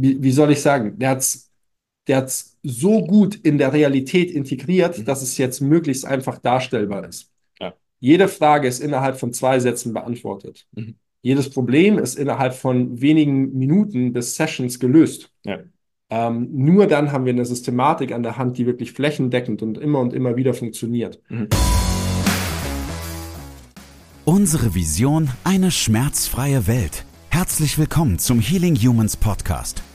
wie, wie soll ich sagen, der hat's, der hat's so gut in der Realität integriert, mhm. dass es jetzt möglichst einfach darstellbar ist. Ja. Jede Frage ist innerhalb von zwei Sätzen beantwortet. Mhm. Jedes Problem ist innerhalb von wenigen Minuten bis Sessions gelöst. Ja. Ähm, nur dann haben wir eine Systematik an der Hand, die wirklich flächendeckend und immer und immer wieder funktioniert. Mhm. Unsere Vision, eine schmerzfreie Welt. Herzlich willkommen zum Healing Humans Podcast,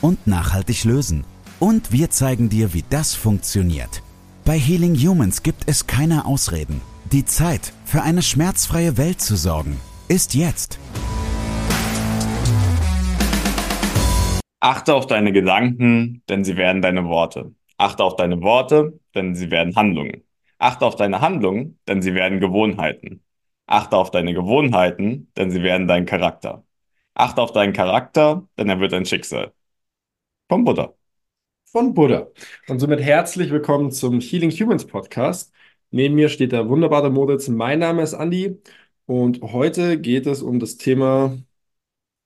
und nachhaltig lösen. Und wir zeigen dir, wie das funktioniert. Bei Healing Humans gibt es keine Ausreden. Die Zeit, für eine schmerzfreie Welt zu sorgen, ist jetzt. Achte auf deine Gedanken, denn sie werden deine Worte. Achte auf deine Worte, denn sie werden Handlungen. Achte auf deine Handlungen, denn sie werden Gewohnheiten. Achte auf deine Gewohnheiten, denn sie werden dein Charakter. Achte auf deinen Charakter, denn er wird dein Schicksal. Vom Buddha. Von Buddha. Und somit herzlich willkommen zum Healing Humans Podcast. Neben mir steht der wunderbare Moritz. Mein Name ist Andi und heute geht es um das Thema,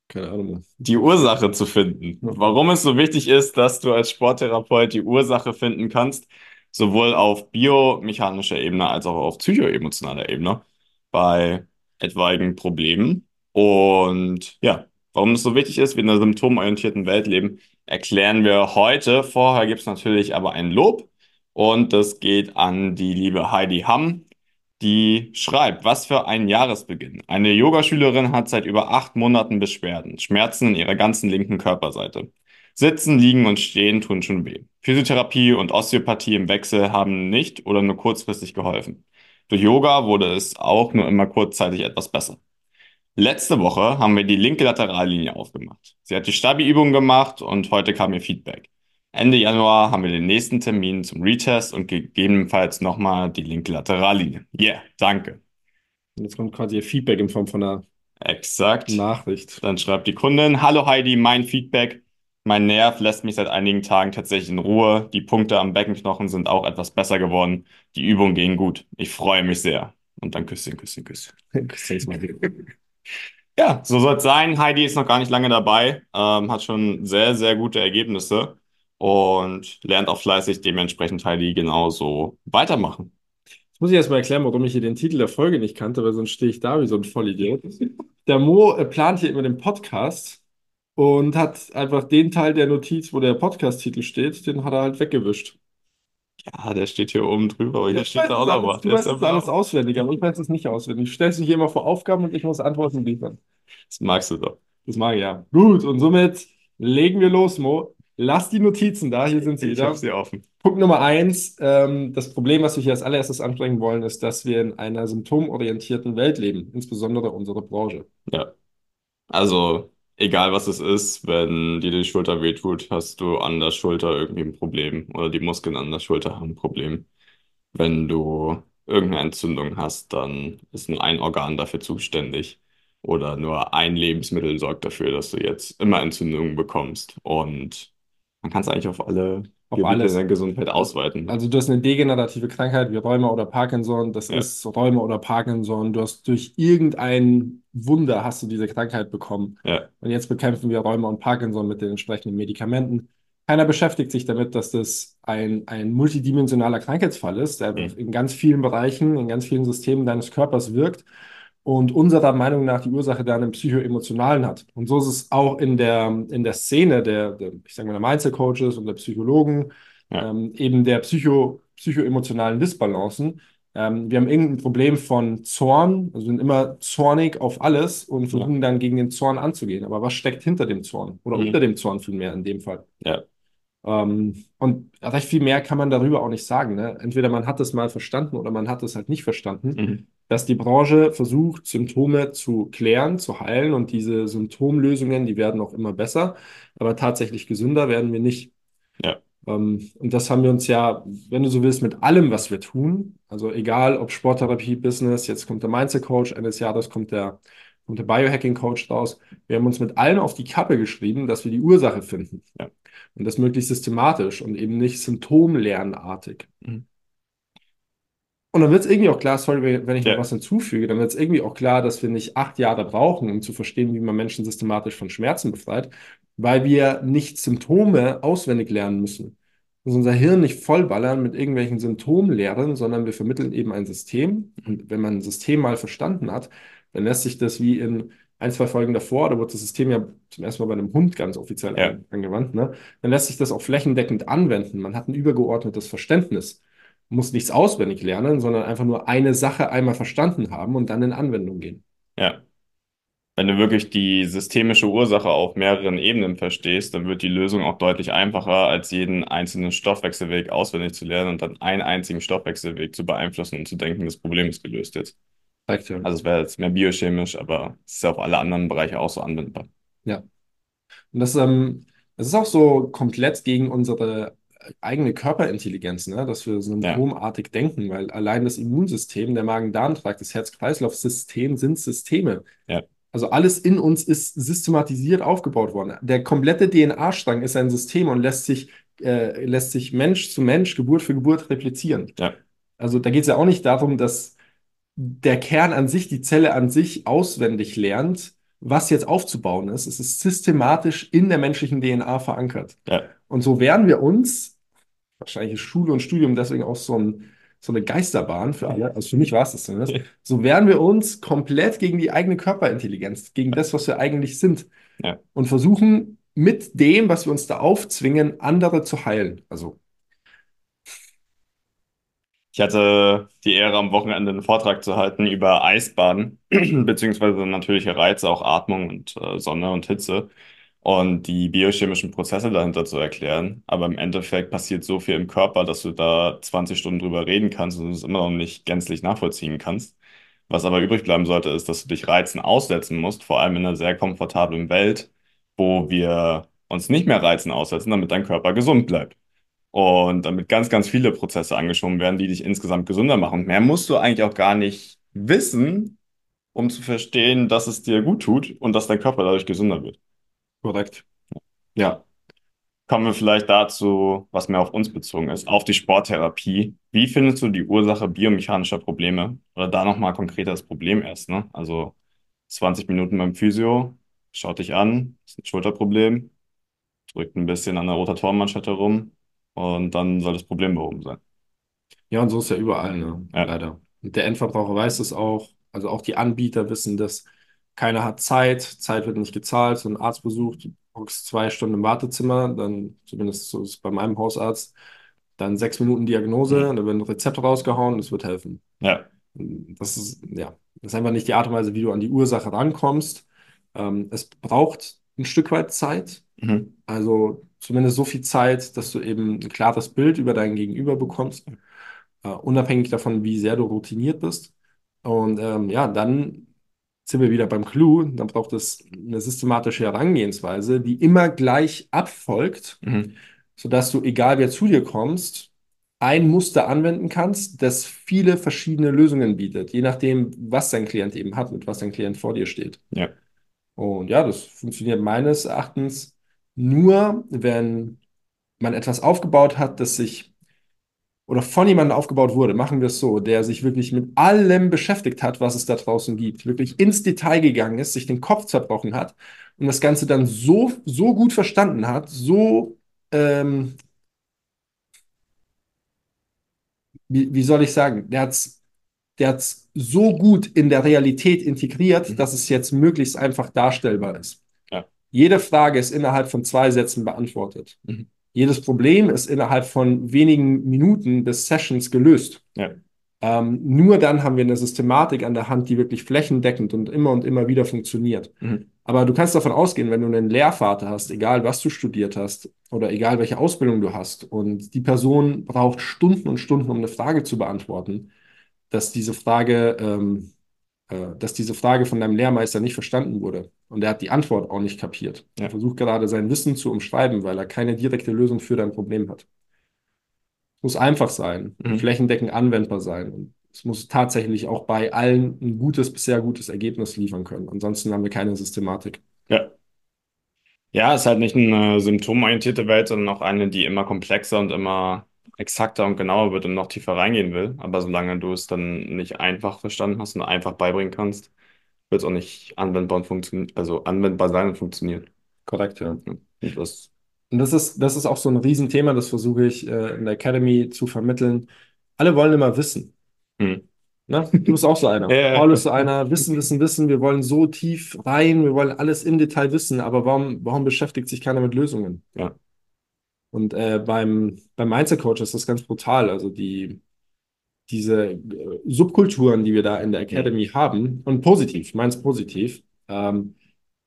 keine Ahnung, die Ursache zu finden. Warum es so wichtig ist, dass du als Sporttherapeut die Ursache finden kannst, sowohl auf biomechanischer Ebene als auch auf psychoemotionaler Ebene bei etwaigen Problemen. Und ja, warum das so wichtig ist, wir in einer symptomorientierten Welt leben, erklären wir heute. Vorher gibt es natürlich aber ein Lob und das geht an die liebe Heidi Hamm, die schreibt, was für ein Jahresbeginn. Eine Yogaschülerin hat seit über acht Monaten Beschwerden, Schmerzen in ihrer ganzen linken Körperseite. Sitzen, liegen und stehen tun schon weh. Physiotherapie und Osteopathie im Wechsel haben nicht oder nur kurzfristig geholfen. Durch Yoga wurde es auch nur immer kurzzeitig etwas besser. Letzte Woche haben wir die linke Laterallinie aufgemacht. Sie hat die Stabi-Übung gemacht und heute kam ihr Feedback. Ende Januar haben wir den nächsten Termin zum Retest und gegebenenfalls nochmal die linke Laterallinie. Yeah, danke. Und jetzt kommt quasi ihr Feedback in Form von einer Exakt. Nachricht. Dann schreibt die Kundin, hallo Heidi, mein Feedback. Mein Nerv lässt mich seit einigen Tagen tatsächlich in Ruhe. Die Punkte am Beckenknochen sind auch etwas besser geworden. Die Übungen gehen gut. Ich freue mich sehr. Und dann Küsschen, Küsschen, Küsschen. ja, so soll es sein. Heidi ist noch gar nicht lange dabei, ähm, hat schon sehr, sehr gute Ergebnisse und lernt auch fleißig dementsprechend Heidi genauso weitermachen. Jetzt muss ich erst mal erklären, warum ich hier den Titel der Folge nicht kannte, weil sonst stehe ich da wie so ein Vollidiot. Der Mo äh, plant hier immer den Podcast und hat einfach den Teil der Notiz, wo der Podcast-Titel steht, den hat er halt weggewischt. Ja, der steht hier oben drüber, aber hier ja, steht da auch noch was. Du weißt das alles auswendig, aber ich weiß es nicht auswendig. Du stellst dich hier immer vor Aufgaben und ich muss Antworten liefern. Das magst du doch. Das mag ich ja. Gut, und somit legen wir los, Mo. Lass die Notizen da, hier sind sie. Ich habe sie offen. Punkt Nummer eins, ähm, das Problem, was wir hier als allererstes ansprechen wollen, ist, dass wir in einer symptomorientierten Welt leben, insbesondere unsere Branche. Ja. Also egal was es ist, wenn dir die Schulter wehtut, hast du an der Schulter irgendwie ein Problem oder die Muskeln an der Schulter haben ein Problem. Wenn du irgendeine Entzündung hast, dann ist nur ein Organ dafür zuständig oder nur ein Lebensmittel sorgt dafür, dass du jetzt immer Entzündungen bekommst. Und man kann es eigentlich auf alle auf alles. deiner Gesundheit ausweiten. Also du hast eine degenerative Krankheit wie Rheuma oder Parkinson, das ja. ist Rheuma oder Parkinson. Du hast durch irgendein Wunder hast du diese Krankheit bekommen. Ja. Und jetzt bekämpfen wir Rheuma und Parkinson mit den entsprechenden Medikamenten. Keiner beschäftigt sich damit, dass das ein, ein multidimensionaler Krankheitsfall ist, der mhm. in ganz vielen Bereichen, in ganz vielen Systemen deines Körpers wirkt und unserer Meinung nach die Ursache dann im psychoemotionalen hat. Und so ist es auch in der, in der Szene der, der ich sage mal, der Mindset-Coaches und der Psychologen, ja. ähm, eben der psycho, psychoemotionalen Disbalancen. Ähm, wir haben irgendein Problem von Zorn, also sind immer zornig auf alles und versuchen ja. dann gegen den Zorn anzugehen. Aber was steckt hinter dem Zorn? Oder mhm. unter dem Zorn vielmehr in dem Fall? Ja. Ähm, und recht viel mehr kann man darüber auch nicht sagen. Ne? Entweder man hat es mal verstanden oder man hat es halt nicht verstanden. Mhm. Dass die Branche versucht, Symptome zu klären, zu heilen und diese Symptomlösungen, die werden auch immer besser, aber tatsächlich gesünder werden wir nicht. Ja. Ähm, und das haben wir uns ja, wenn du so willst, mit allem, was wir tun, also egal ob Sporttherapie, Business, jetzt kommt der Mindset Coach, eines Jahres kommt der, kommt der Biohacking Coach raus. Wir haben uns mit allem auf die Kappe geschrieben, dass wir die Ursache finden. Ja. Und das möglichst systematisch und eben nicht symptomlernartig. Mhm. Und dann wird es irgendwie auch klar, sorry, wenn ich ja. noch was hinzufüge, dann wird es irgendwie auch klar, dass wir nicht acht Jahre brauchen, um zu verstehen, wie man Menschen systematisch von Schmerzen befreit, weil wir nicht Symptome auswendig lernen müssen. Also unser Hirn nicht vollballern mit irgendwelchen Symptomlehren, sondern wir vermitteln eben ein System. Und wenn man ein System mal verstanden hat, dann lässt sich das wie in ein, zwei Folgen davor, da wurde das System ja zum ersten Mal bei einem Hund ganz offiziell ja. angewandt, ne? dann lässt sich das auch flächendeckend anwenden. Man hat ein übergeordnetes Verständnis muss nichts auswendig lernen, sondern einfach nur eine Sache einmal verstanden haben und dann in Anwendung gehen. Ja. Wenn du wirklich die systemische Ursache auf mehreren Ebenen verstehst, dann wird die Lösung auch deutlich einfacher, als jeden einzelnen Stoffwechselweg auswendig zu lernen und dann einen einzigen Stoffwechselweg zu beeinflussen und zu denken, das Problem ist gelöst jetzt. Also es wäre jetzt mehr biochemisch, aber es ist ja auf alle anderen Bereiche auch so anwendbar. Ja. Und das, ähm, das ist auch so komplett gegen unsere eigene Körperintelligenz, ne? dass wir symptomartig ja. denken, weil allein das Immunsystem, der Magen-Darm-Trakt, das Herz-Kreislauf-System sind Systeme. Ja. Also alles in uns ist systematisiert aufgebaut worden. Der komplette DNA-Strang ist ein System und lässt sich, äh, lässt sich Mensch zu Mensch, Geburt für Geburt replizieren. Ja. Also da geht es ja auch nicht darum, dass der Kern an sich, die Zelle an sich auswendig lernt, was jetzt aufzubauen ist. Es ist systematisch in der menschlichen DNA verankert. Ja. Und so werden wir uns wahrscheinlich ist Schule und Studium deswegen auch so, ein, so eine Geisterbahn für alle. Also für mich war es das zumindest. So wehren wir uns komplett gegen die eigene Körperintelligenz, gegen das, was wir eigentlich sind. Ja. Und versuchen mit dem, was wir uns da aufzwingen, andere zu heilen. Also ich hatte die Ehre, am Wochenende einen Vortrag zu halten über Eisbaden, beziehungsweise natürliche Reize, auch Atmung und äh, Sonne und Hitze und die biochemischen Prozesse dahinter zu erklären. Aber im Endeffekt passiert so viel im Körper, dass du da 20 Stunden drüber reden kannst und es immer noch nicht gänzlich nachvollziehen kannst. Was aber übrig bleiben sollte, ist, dass du dich Reizen aussetzen musst, vor allem in einer sehr komfortablen Welt, wo wir uns nicht mehr Reizen aussetzen, damit dein Körper gesund bleibt. Und damit ganz, ganz viele Prozesse angeschoben werden, die dich insgesamt gesünder machen. Mehr musst du eigentlich auch gar nicht wissen, um zu verstehen, dass es dir gut tut und dass dein Körper dadurch gesünder wird. Korrekt. Ja. Kommen wir vielleicht dazu, was mehr auf uns bezogen ist, auf die Sporttherapie. Wie findest du die Ursache biomechanischer Probleme? Oder da nochmal konkreter das Problem erst, ne? Also 20 Minuten beim Physio, schaut dich an, ist ein Schulterproblem, drückt ein bisschen an der Rotatorenmanschette rum und dann soll das Problem behoben sein. Ja, und so ist ja überall, ne? Ja. Leider. Und der Endverbraucher weiß es auch. Also auch die Anbieter wissen das keiner hat Zeit, Zeit wird nicht gezahlt, so ein Arztbesuch, du hockst zwei Stunden im Wartezimmer, dann zumindest so ist es bei meinem Hausarzt, dann sechs Minuten Diagnose, mhm. dann wird ein Rezept rausgehauen, das wird helfen. Ja. Das ist, ja, das ist einfach nicht die Art und Weise, wie du an die Ursache rankommst. Ähm, es braucht ein Stück weit Zeit, mhm. also zumindest so viel Zeit, dass du eben ein klares Bild über dein Gegenüber bekommst, äh, unabhängig davon, wie sehr du routiniert bist. Und ähm, ja, dann sind wir wieder beim Clou, dann braucht es eine systematische Herangehensweise, die immer gleich abfolgt, mhm. sodass du, egal wer zu dir kommst, ein Muster anwenden kannst, das viele verschiedene Lösungen bietet, je nachdem, was dein Klient eben hat, mit was dein Klient vor dir steht. Ja. Und ja, das funktioniert meines Erachtens nur, wenn man etwas aufgebaut hat, das sich oder von jemandem aufgebaut wurde, machen wir es so, der sich wirklich mit allem beschäftigt hat, was es da draußen gibt, wirklich ins Detail gegangen ist, sich den Kopf zerbrochen hat und das Ganze dann so, so gut verstanden hat, so, ähm, wie, wie soll ich sagen, der hat es der hat's so gut in der Realität integriert, mhm. dass es jetzt möglichst einfach darstellbar ist. Ja. Jede Frage ist innerhalb von zwei Sätzen beantwortet. Mhm. Jedes Problem ist innerhalb von wenigen Minuten bis Sessions gelöst. Ja. Ähm, nur dann haben wir eine Systematik an der Hand, die wirklich flächendeckend und immer und immer wieder funktioniert. Mhm. Aber du kannst davon ausgehen, wenn du einen Lehrvater hast, egal was du studiert hast oder egal welche Ausbildung du hast, und die Person braucht Stunden und Stunden, um eine Frage zu beantworten, dass diese Frage, ähm, äh, dass diese Frage von deinem Lehrmeister nicht verstanden wurde. Und er hat die Antwort auch nicht kapiert. Ja. Er versucht gerade sein Wissen zu umschreiben, weil er keine direkte Lösung für dein Problem hat. Es muss einfach sein, mhm. flächendeckend anwendbar sein. Und es muss tatsächlich auch bei allen ein gutes, bisher gutes Ergebnis liefern können. Ansonsten haben wir keine Systematik. Ja. Ja, es ist halt nicht eine symptomorientierte Welt, sondern auch eine, die immer komplexer und immer exakter und genauer wird und noch tiefer reingehen will. Aber solange du es dann nicht einfach verstanden hast und einfach beibringen kannst, wird es auch nicht anwendbar und funktionieren, also anwendbar sein und funktionieren. Korrekt, ja. Und das, und das ist, das ist auch so ein Riesenthema, das versuche ich äh, in der Academy zu vermitteln. Alle wollen immer wissen. Hm. Na, du bist auch so einer. Ja, Paul ist so einer. Wissen, wissen, wissen. Wir wollen so tief rein. Wir wollen alles im Detail wissen. Aber warum, warum beschäftigt sich keiner mit Lösungen? Ja. Und äh, beim, beim Mindset-Coach ist das ganz brutal. Also die, diese äh, Subkulturen, die wir da in der Academy ja. haben, und positiv, ich meine es positiv, ähm,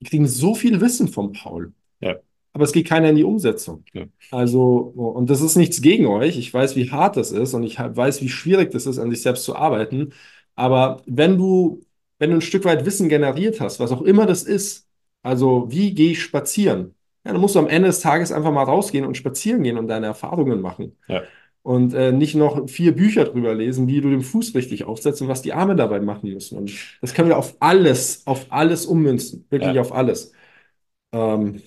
die kriegen so viel Wissen vom Paul. Ja. Aber es geht keiner in die Umsetzung. Ja. Also, und das ist nichts gegen euch. Ich weiß, wie hart das ist und ich weiß, wie schwierig das ist, an sich selbst zu arbeiten. Aber wenn du, wenn du ein Stück weit Wissen generiert hast, was auch immer das ist, also wie gehe ich spazieren? Ja, dann musst du am Ende des Tages einfach mal rausgehen und spazieren gehen und deine Erfahrungen machen. Ja. Und äh, nicht noch vier Bücher drüber lesen, wie du den Fuß richtig aufsetzt und was die Arme dabei machen müssen. Und das können wir auf alles, auf alles ummünzen. Wirklich ja. auf alles. Ähm,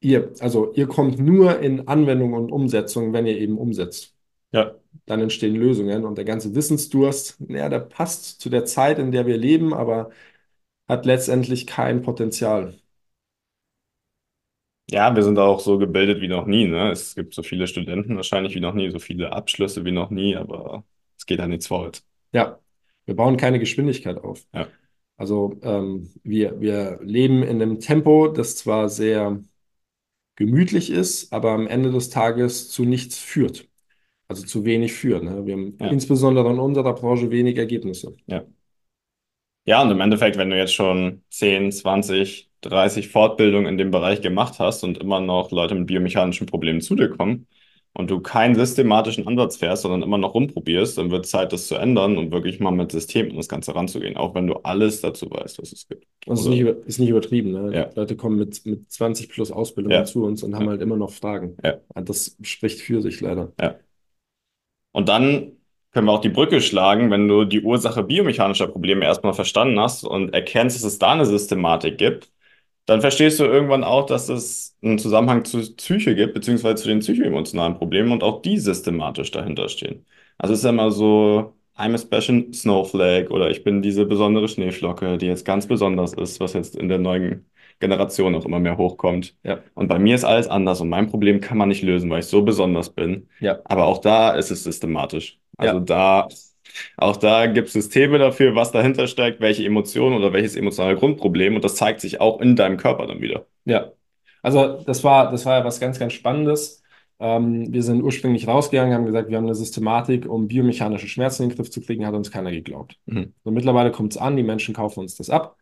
ihr, also ihr kommt nur in Anwendung und Umsetzung, wenn ihr eben umsetzt. Ja. Dann entstehen Lösungen und der ganze Wissensdurst, ja, der passt zu der Zeit, in der wir leben, aber hat letztendlich kein Potenzial. Ja, wir sind auch so gebildet wie noch nie. Ne? Es gibt so viele Studenten wahrscheinlich wie noch nie, so viele Abschlüsse wie noch nie, aber es geht halt nichts vorwärts. Ja, wir bauen keine Geschwindigkeit auf. Ja. Also ähm, wir, wir leben in einem Tempo, das zwar sehr gemütlich ist, aber am Ende des Tages zu nichts führt. Also zu wenig führt. Ne? Wir haben ja. insbesondere in unserer Branche wenig Ergebnisse. Ja. Ja, und im Endeffekt, wenn du jetzt schon 10, 20, 30 Fortbildungen in dem Bereich gemacht hast und immer noch Leute mit biomechanischen Problemen zu dir kommen und du keinen systematischen Ansatz fährst, sondern immer noch rumprobierst, dann wird Zeit, das zu ändern und wirklich mal mit System an das Ganze ranzugehen, auch wenn du alles dazu weißt, was es gibt. Das ist nicht, ist nicht übertrieben. Ne? Ja. Leute kommen mit, mit 20 plus Ausbildungen ja. zu uns und haben ja. halt immer noch Fragen. Das spricht für sich leider. Ja. Und dann können wir auch die Brücke schlagen, wenn du die Ursache biomechanischer Probleme erstmal verstanden hast und erkennst, dass es da eine Systematik gibt, dann verstehst du irgendwann auch, dass es einen Zusammenhang zur Psyche gibt, beziehungsweise zu den psychoemotionalen Problemen und auch die systematisch dahinter stehen. Also es ist ja immer so, I'm a special snowflake oder ich bin diese besondere Schneeflocke, die jetzt ganz besonders ist, was jetzt in der neuen Generation auch immer mehr hochkommt. Ja. Und bei mir ist alles anders und mein Problem kann man nicht lösen, weil ich so besonders bin. Ja. Aber auch da ist es systematisch. Also ja. da auch da gibt es Systeme dafür, was dahinter steckt, welche Emotionen oder welches emotionale Grundproblem und das zeigt sich auch in deinem Körper dann wieder. Ja, also das war, das war ja was ganz, ganz Spannendes. Ähm, wir sind ursprünglich rausgegangen, haben gesagt, wir haben eine Systematik, um biomechanische Schmerzen in den Griff zu kriegen, hat uns keiner geglaubt. Mhm. So, mittlerweile kommt es an, die Menschen kaufen uns das ab.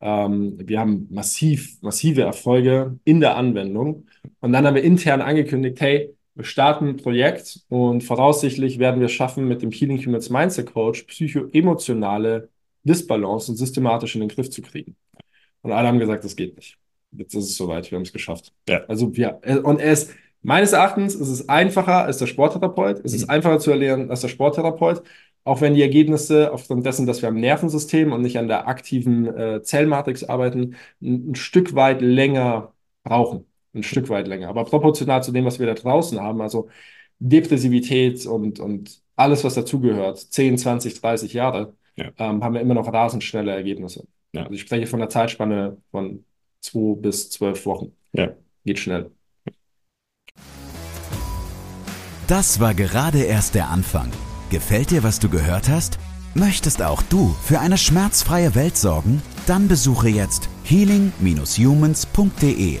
Ähm, wir haben massiv, massive Erfolge in der Anwendung. Und dann haben wir intern angekündigt, hey, wir starten ein Projekt und voraussichtlich werden wir schaffen, mit dem Healing Humans Mindset Coach psychoemotionale Disbalance systematisch in den Griff zu kriegen. Und alle haben gesagt, das geht nicht. Jetzt ist es soweit, wir haben es geschafft. Ja. Also wir, und er ist, meines Erachtens ist es einfacher als der Sporttherapeut. Es mhm. ist einfacher zu erlernen als der Sporttherapeut. Auch wenn die Ergebnisse aufgrund dessen, dass wir am Nervensystem und nicht an der aktiven äh, Zellmatrix arbeiten, ein, ein Stück weit länger brauchen ein Stück weit länger. Aber proportional zu dem, was wir da draußen haben, also Depressivität und, und alles, was dazugehört, 10, 20, 30 Jahre, ja. ähm, haben wir immer noch rasend schnelle Ergebnisse. Ja. Also ich spreche von einer Zeitspanne von zwei bis zwölf Wochen. Ja. Geht schnell. Das war gerade erst der Anfang. Gefällt dir, was du gehört hast? Möchtest auch du für eine schmerzfreie Welt sorgen? Dann besuche jetzt healing-humans.de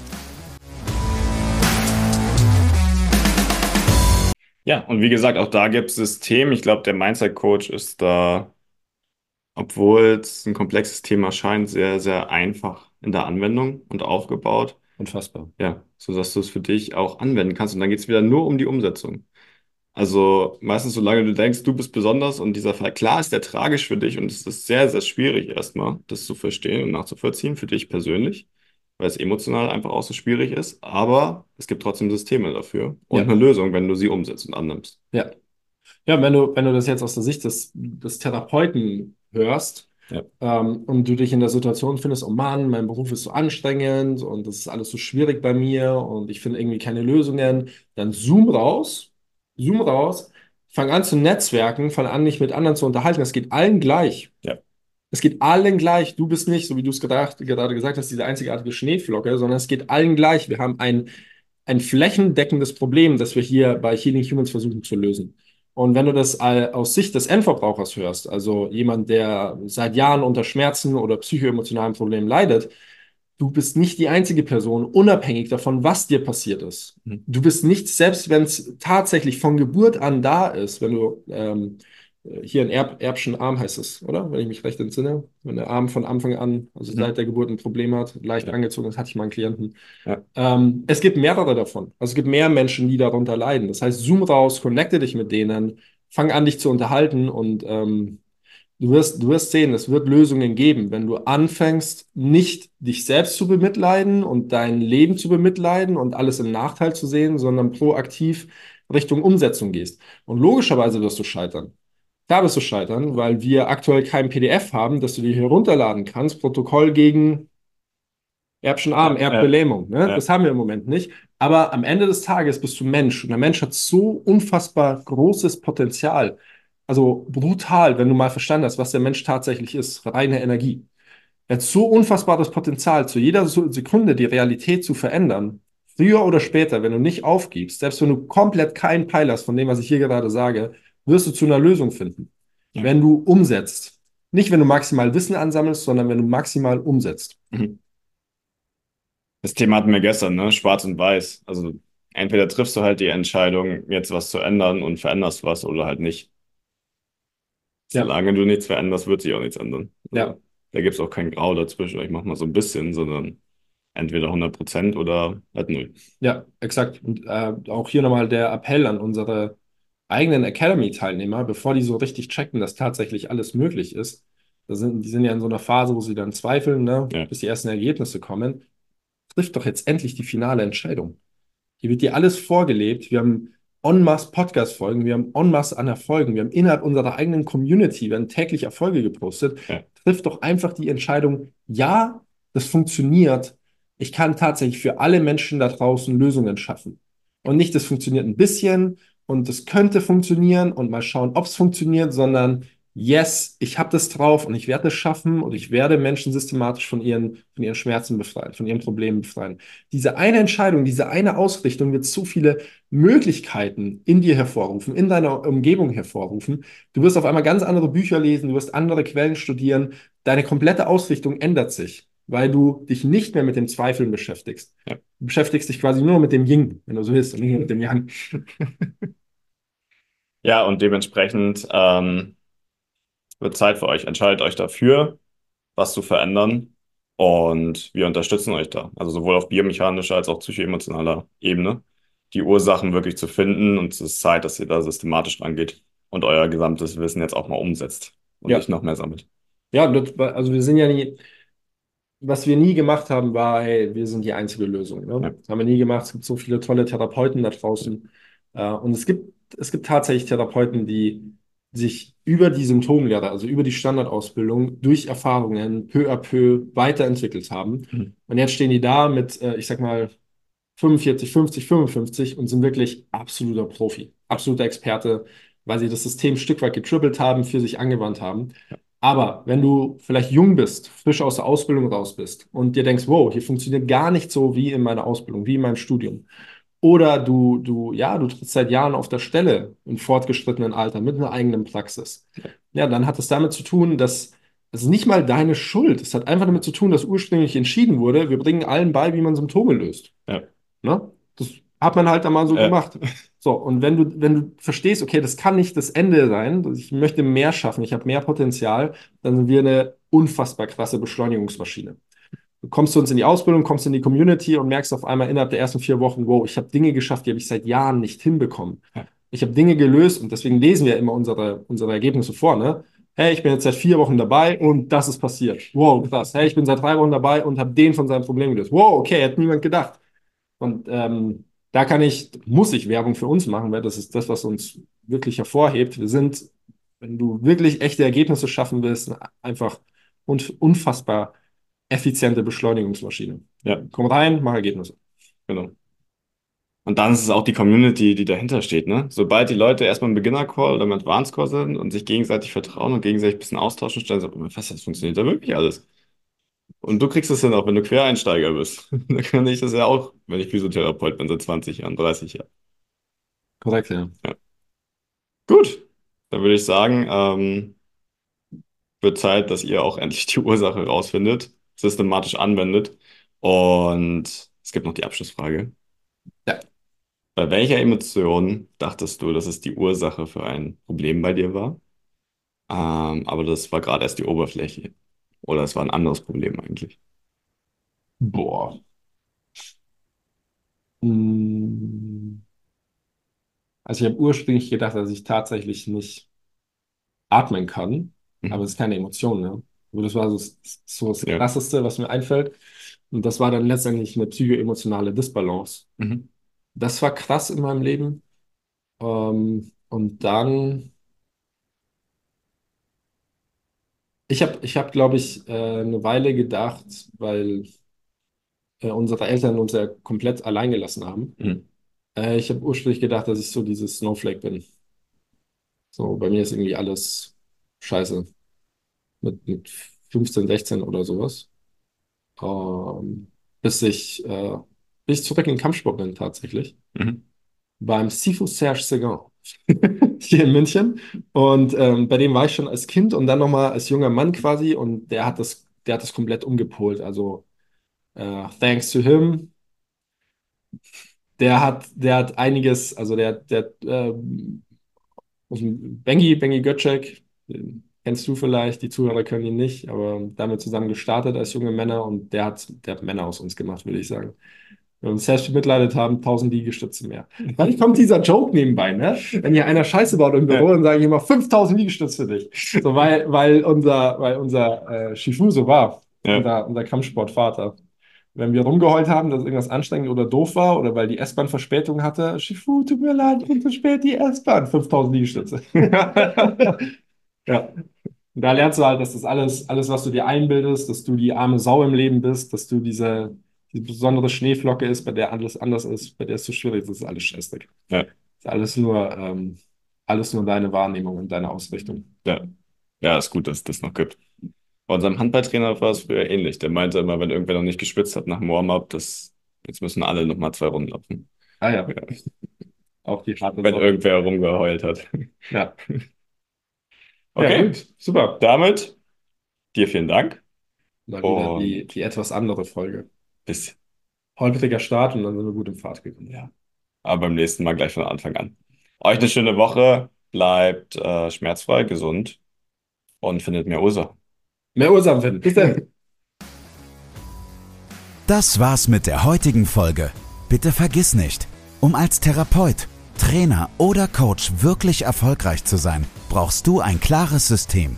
Ja, und wie gesagt, auch da gibt es System. Ich glaube, der Mindset Coach ist da, obwohl es ein komplexes Thema scheint, sehr, sehr einfach in der Anwendung und aufgebaut. Unfassbar. Ja, sodass du es für dich auch anwenden kannst. Und dann geht es wieder nur um die Umsetzung. Also meistens, solange du denkst, du bist besonders und dieser Fall, klar ist der tragisch für dich und es ist sehr, sehr schwierig erstmal, das zu verstehen und nachzuvollziehen, für dich persönlich, weil es emotional einfach auch so schwierig ist. Aber es gibt trotzdem Systeme dafür und Ja. eine Lösung, wenn du sie umsetzt und annimmst. Ja. Ja, wenn du, wenn du das jetzt aus der Sicht des, des Therapeuten hörst, Ja. ähm, und du dich in der Situation findest, oh Mann, mein Beruf ist so anstrengend und das ist alles so schwierig bei mir und ich finde irgendwie keine Lösungen, dann zoom raus, zoom raus, fang an zu netzwerken, fang an, dich mit anderen zu unterhalten. Das geht allen gleich. Ja. Es geht allen gleich. Du bist nicht, so wie du es gerade gesagt hast, diese einzigartige Schneeflocke, sondern es geht allen gleich. Wir haben ein, ein flächendeckendes Problem, das wir hier bei Healing Humans versuchen zu lösen. Und wenn du das aus Sicht des Endverbrauchers hörst, also jemand, der seit Jahren unter Schmerzen oder psychoemotionalen Problemen leidet, du bist nicht die einzige Person, unabhängig davon, was dir passiert ist. Mhm. Du bist nicht, selbst wenn es tatsächlich von Geburt an da ist, wenn du ähm, hier einen Erb, Erbschen Arm heißt es, oder? Wenn ich mich recht entsinne. Wenn der Arm von Anfang an, also Mhm. seit der Geburt ein Problem hat, leicht Ja. angezogen, das hatte ich mal einen Klienten. Ja. Ähm, es gibt mehrere davon. Also es gibt mehr Menschen, die darunter leiden. Das heißt, zoom raus, connecte dich mit denen, fang an, dich zu unterhalten und ähm, du wirst, du wirst sehen, es wird Lösungen geben, wenn du anfängst, nicht dich selbst zu bemitleiden und dein Leben zu bemitleiden und alles im Nachteil zu sehen, sondern proaktiv Richtung Umsetzung gehst. Und logischerweise wirst du scheitern. Da wirst du scheitern, weil wir aktuell kein PDF haben, das du dir hier runterladen kannst. Protokoll gegen Erbschen Arm. Erbbelähmung. Ne? Das haben wir im Moment nicht. Aber am Ende des Tages bist du Mensch und der Mensch hat so unfassbar großes Potenzial. Also brutal, wenn du mal verstanden hast, was der Mensch tatsächlich ist. Reine Energie. Er hat so unfassbares Potenzial, zu jeder Sekunde die Realität zu verändern. Früher oder später, wenn du nicht aufgibst, selbst wenn du komplett keinen Peil hast von dem, was ich hier gerade sage, wirst du zu einer Lösung finden. Ja. Wenn du umsetzt. Nicht, wenn du maximal Wissen ansammelst, sondern wenn du maximal umsetzt. Das Thema hatten wir gestern, ne? Schwarz und Weiß. Also entweder triffst du halt die Entscheidung, jetzt was zu ändern und veränderst was oder halt nicht. Ja. Solange du nichts veränderst, wird sich auch nichts ändern. Also, Ja. Da gibt es auch kein Grau dazwischen. Ich mach mal so ein bisschen, sondern entweder 100 Prozent oder halt null. Ja, exakt. Und äh, auch hier nochmal der Appell an unsere eigenen Academy-Teilnehmer, bevor die so richtig checken, dass tatsächlich alles möglich ist. Da sind, die sind ja in so einer Phase, wo sie dann zweifeln, ne, Ja. bis die ersten Ergebnisse kommen. Trifft doch jetzt endlich die finale Entscheidung. Hier wird dir alles vorgelebt. Wir haben en masse Podcast-Folgen, wir haben en masse an Erfolgen, wir haben innerhalb unserer eigenen Community, werden täglich Erfolge gepostet. Ja. Trifft doch einfach die Entscheidung, ja, das funktioniert. Ich kann tatsächlich für alle Menschen da draußen Lösungen schaffen. Und nicht, das funktioniert ein bisschen und das könnte funktionieren und mal schauen, ob es funktioniert, sondern yes, ich habe das drauf und ich werde es schaffen und ich werde Menschen systematisch von ihren, von ihren Schmerzen befreien, von ihren Problemen befreien. Diese eine Entscheidung, diese eine Ausrichtung wird so viele Möglichkeiten in dir hervorrufen, in deiner Umgebung hervorrufen. Du wirst auf einmal ganz andere Bücher lesen, du wirst andere Quellen studieren. Deine komplette Ausrichtung ändert sich, weil du dich nicht mehr mit dem Zweifeln beschäftigst. Ja. Du beschäftigst dich quasi nur mit dem Yin, wenn du so willst, und nicht mit dem Yang. Ja, und dementsprechend ähm, wird Zeit für euch. Entscheidet euch dafür, was zu verändern. Und wir unterstützen euch da. Also sowohl auf biomechanischer als auch psychoemotionaler Ebene, die Ursachen wirklich zu finden. Und es ist Zeit, dass ihr da systematisch rangeht und euer gesamtes Wissen jetzt auch mal umsetzt und Ja. nicht noch mehr sammelt. Ja, also wir sind ja nie, was wir nie gemacht haben, war, hey, wir sind die einzige Lösung. Ne? Ja. Das haben wir nie gemacht. Es gibt so viele tolle Therapeuten da draußen. Äh, und es gibt, es gibt tatsächlich Therapeuten, die sich über die Symptomlehre, also über die Standardausbildung, durch Erfahrungen peu à peu weiterentwickelt haben. Mhm. Und jetzt stehen die da mit, äh, ich sag mal, 45, 50, 55 und sind wirklich absoluter Profi, absoluter Experte, weil sie das System ein Stück weit getribbelt haben, für sich angewandt haben. Aber wenn du vielleicht jung bist, frisch aus der Ausbildung raus bist und dir denkst, wow, hier funktioniert gar nicht so wie in meiner Ausbildung, wie in meinem Studium. Oder du, du, ja, du trittst seit Jahren auf der Stelle im fortgeschrittenen Alter mit einer eigenen Praxis. Ja, dann hat es damit zu tun, dass es ist nicht mal deine Schuld. Es hat einfach damit zu tun, dass ursprünglich entschieden wurde, wir bringen allen bei, wie man Symptome löst. Ja. Ne? Das hat man halt einmal so ja. gemacht. So, und wenn du, wenn du verstehst, okay, das kann nicht das Ende sein, ich möchte mehr schaffen, ich habe mehr Potenzial, dann sind wir eine unfassbar krasse Beschleunigungsmaschine. Du kommst zu uns in die Ausbildung, kommst in die Community und merkst auf einmal innerhalb der ersten vier Wochen, wow, ich habe Dinge geschafft, die habe ich seit Jahren nicht hinbekommen. Ich habe Dinge gelöst und deswegen lesen wir immer unsere, unsere Ergebnisse vor. Ne? Hey, ich bin jetzt seit vier Wochen dabei und das ist passiert. Wow, krass. Hey, ich bin seit drei Wochen dabei und habe den von seinem Problem gelöst. Wow, okay, hätte niemand gedacht. Und ähm, da kann ich, muss ich Werbung für uns machen, weil das ist das, was uns wirklich hervorhebt. Wir sind, wenn du wirklich echte Ergebnisse schaffen willst, einfach unfassbar effiziente Beschleunigungsmaschine. Ja. Komm rein, mach Ergebnisse. Genau. Und dann ist es auch die Community, die dahinter steht, ne? Sobald die Leute erstmal im Beginner-Call oder im Advanced-Call sind und sich gegenseitig vertrauen und gegenseitig ein bisschen austauschen, stellen sie fest, das funktioniert ja wirklich alles. Und du kriegst es hin, auch wenn du Quereinsteiger bist. Dann kann ich das ja auch, wenn ich Physiotherapeut bin, seit 20 Jahren, 30 Jahren. Korrekt, ja. ja. Gut, dann würde ich sagen, ähm, wird Zeit, dass ihr auch endlich die Ursache rausfindet, systematisch anwendet. Und es gibt noch die Abschlussfrage. Ja. Bei welcher Emotion dachtest du, dass es die Ursache für ein Problem bei dir war? Ähm, aber das war gerade erst die Oberfläche. Oder es war ein anderes Problem eigentlich? Boah. Hm. Also ich habe ursprünglich gedacht, dass ich tatsächlich nicht atmen kann, mhm. aber es ist keine Emotion. Ne? Also das war so, so das ja. Krasseste, was mir einfällt. Und das war dann letztendlich eine psychoemotionale Disbalance. Mhm. Das war krass in meinem Leben. Ähm, und dann Ich habe, ich hab, glaube ich, äh, eine Weile gedacht, weil äh, unsere Eltern uns ja komplett allein gelassen haben. Mhm. Äh, ich habe ursprünglich gedacht, dass ich so dieses Snowflake bin. So, bei mir ist irgendwie alles scheiße. Mit, mit 15, 16 oder sowas. Ähm, bis ich, äh, bis ich zurück in den Kampfsport bin, tatsächlich. Mhm. Beim Sifu Serge Segan. hier in München. Und ähm, bei dem war ich schon als Kind und dann nochmal als junger Mann quasi. Und der hat das, der hat das komplett umgepolt. Also äh, thanks to him. Der hat, der hat einiges, also der, der äh, Bengi, Bengi Götschek, kennst du vielleicht, die Zuhörer können ihn nicht, aber damit zusammen gestartet als junge Männer und der hat, der hat Männer aus uns gemacht, würde ich sagen wir uns selbst bemitleidet haben, 1000 Liegestütze mehr. Dann kommt dieser Joke nebenbei, ne? Wenn hier einer Scheiße baut im Büro, ja. dann sage ich immer 5000 Liegestütze für dich. So, weil, weil unser, weil unser äh, Shifu so war, ja. unser, unser Kampfsportvater. Wenn wir rumgeheult haben, dass irgendwas anstrengend oder doof war oder weil die S-Bahn Verspätung hatte, Shifu, tut mir leid, ich bin spät die S-Bahn, 5000 Liegestütze. ja. Und da lernst du halt, dass das alles, alles, was du dir einbildest, dass du die arme Sau im Leben bist, dass du diese, die besondere Schneeflocke ist, bei der alles anders ist, bei der es zu schwierig ist, das ist alles scheißdreck. Ja. Ist alles nur, ähm, alles nur deine Wahrnehmung und deine Ausrichtung. Ja. Ja, ist gut, dass es das noch gibt. Bei unserem Handballtrainer war es früher ähnlich. Der meinte immer, wenn irgendwer noch nicht geschwitzt hat nach dem Warm-up, das, jetzt müssen alle nochmal zwei Runden laufen. Ah ja. ja. Auch die harte Wenn irgendwer rumgeheult hat. Ja. Okay, ja, super. Damit dir vielen Dank. Mal wieder die, die etwas andere Folge. Bis holpriger Start und dann sind wir gut im Pfad gekommen. Ja. Aber beim nächsten Mal gleich von Anfang an. Euch eine schöne Woche. Bleibt äh, schmerzfrei, gesund und findet mehr Ursachen. Mehr Ursachen finden. Bis dann. Das war's mit der heutigen Folge. Bitte vergiss nicht, um als Therapeut, Trainer oder Coach wirklich erfolgreich zu sein, brauchst du ein klares System.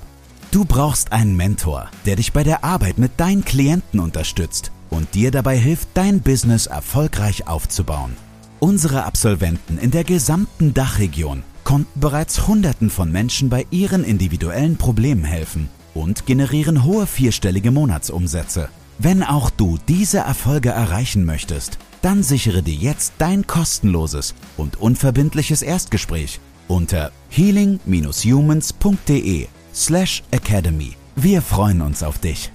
Du brauchst einen Mentor, der dich bei der Arbeit mit deinen Klienten unterstützt und dir dabei hilft, dein Business erfolgreich aufzubauen. Unsere Absolventen in der gesamten Dachregion konnten bereits Hunderten von Menschen bei ihren individuellen Problemen helfen und generieren hohe vierstellige Monatsumsätze. Wenn auch du diese Erfolge erreichen möchtest, dann sichere dir jetzt dein kostenloses und unverbindliches Erstgespräch unter healing-humans.de slash academy. Wir freuen uns auf dich.